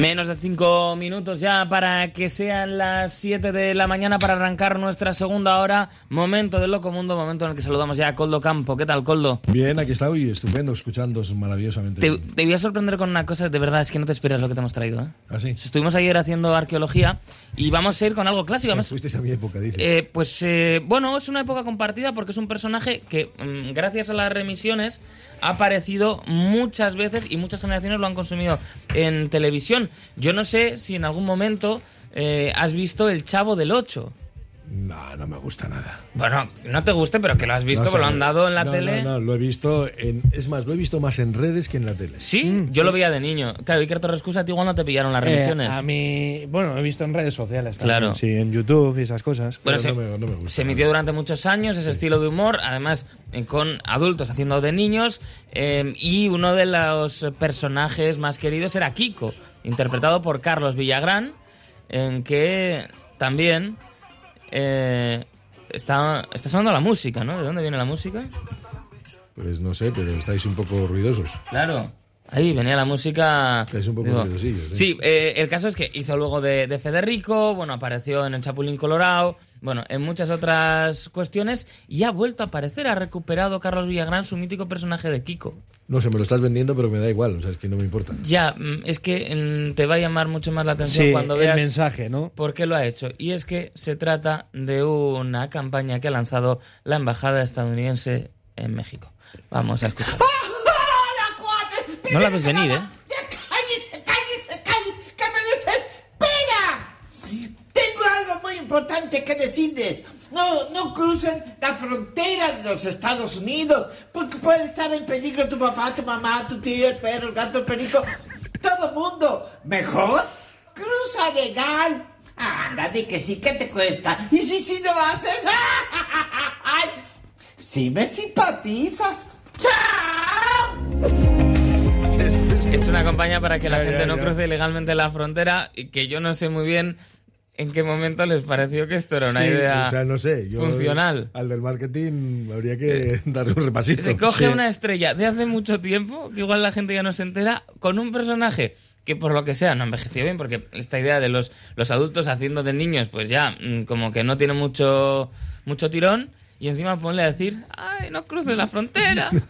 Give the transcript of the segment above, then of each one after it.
Menos de cinco minutos ya para que sean las 7 de la mañana para arrancar nuestra segunda hora. Momento del Loco Mundo, momento en el que saludamos ya a Coldo Campo. ¿Qué tal, Coldo? Bien, aquí está y estupendo, escuchando maravillosamente. Te, te, voy a sorprender con una cosa, de verdad, es que no te esperas lo que te hemos traído. ¿eh? ¿Ah, sí? Estuvimos ayer haciendo arqueología y vamos a ir con algo clásico. Además, fuisteis a mi época, dices. eh, pues eh, bueno, es una época compartida porque es un personaje que, mm, gracias a las remisiones, ha aparecido muchas veces y muchas generaciones lo han consumido en televisión. Yo no sé si en algún momento eh, has visto El Chavo del 8. No, no me gusta nada. Bueno, no te guste, pero que lo has visto, No, o sea, que lo han dado en la no, tele. No, no, lo he visto en... Es más, lo he visto más en redes que en la tele. Sí, yo lo veía de niño. Claro, Iker Torrescusa, a ti igual no te pillaron las. Eh, a mí, bueno, he visto en redes sociales también. Claro. Sí, en YouTube y esas cosas. Bueno, Pero se, no me- no me gusta se emitió durante muchos años ese estilo de humor, además eh, con adultos haciendo de niños, eh, y uno de los personajes más queridos era Kiko, interpretado por Carlos Villagrán, en que también eh, está, está sonando la música, ¿no? ¿De dónde viene la música? Pues no sé, pero estáis un poco ruidosos. Claro. Ahí venía la música. Que es un poco sí. Sí, eh, el caso es que hizo luego de, de Federico, bueno, apareció en el Chapulín Colorado, bueno, en muchas otras cuestiones y ha vuelto a aparecer, ha recuperado Carlos Villagrán su mítico personaje de Kiko. No sé, me lo estás vendiendo, pero me da igual, o sea, es que no me importa. Ya, mm, es que mm, te va a llamar mucho más la atención Sí, cuando el veas mensaje, ¿no? por qué lo ha hecho. Y es que se trata de una campaña que ha lanzado la embajada estadounidense en México. Vamos a escuchar. No la ves venir, ¿eh? Cállese, cállese, cállese, que me desespera. Tengo algo muy importante que decirles. No, no crucen la frontera de los Estados Unidos, porque puede estar en peligro tu papá, tu mamá, tu tío, el perro, el gato, el perico, todo mundo. Mejor, cruza legal. Anda, di que sí, que te cuesta. Y si sí lo haces, ¡ay! si me simpatizas. ¡Chao! Es una campaña para que la Ya, gente ya, no ya. cruce ilegalmente la frontera y que yo no sé muy bien en qué momento les pareció que esto era una Sí, idea o sea, no sé. Yo, funcional. Al del marketing habría que darle un repasito. Se coge Sí. una estrella de hace mucho tiempo, que igual la gente ya no se entera, con un personaje que por lo que sea no envejeció bien, porque esta idea de los, los adultos haciendo de niños, pues ya mm, como que no tiene mucho, mucho tirón, y encima ponle a decir, ay, no cruces la frontera.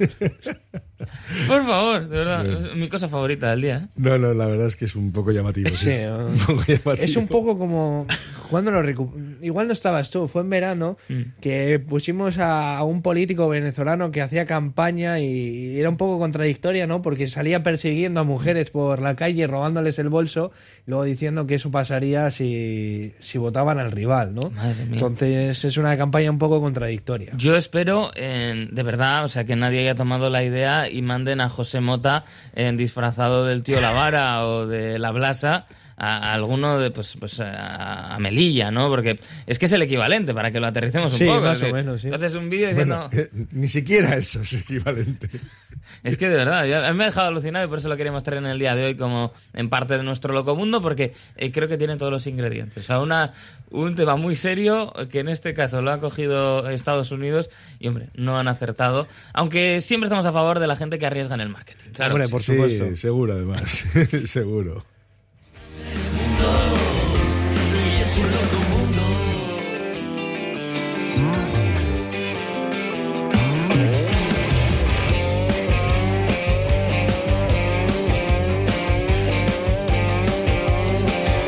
por favor, de verdad, es mi cosa favorita del día. ¿eh? No, no, la verdad es que es un poco llamativo. Sí, Sí, un poco llamativo. Es un poco como. Cuando lo recu- Igual no estabas tú, fue en verano Mm. que pusimos a, un político venezolano que hacía campaña y era un poco contradictoria, ¿no? Porque salía persiguiendo a mujeres por la calle, robándoles el bolso, luego diciendo que eso pasaría si, si votaban al rival, ¿no? Madre mía. Entonces es una campaña un poco contradictoria. Yo espero, en- de verdad, o sea, que nadie haya tomado la idea y manden a José Mota en disfrazado del tío Lavara o de la Blasa a, a alguno de, pues, pues a, a Melilla, ¿no? Porque es que es el equivalente, para que lo aterricemos Sí, un poco. más o menos, sí. Haces un vídeo diciendo... Bueno, eh, ni siquiera eso es equivalente. Es que de verdad, ya- a mí me ha dejado alucinado y por eso lo queríamos traer en el día de hoy como en parte de nuestro loco mundo porque eh, creo que tiene todos los ingredientes. O sea, una, un tema muy serio que en este caso lo ha cogido Estados Unidos y, hombre, no han acertado. Aunque siempre estamos a favor de la gente que arriesga en el marketing. Claro. Hombre, por sí, supuesto. seguro además. seguro. cielo tu mundo.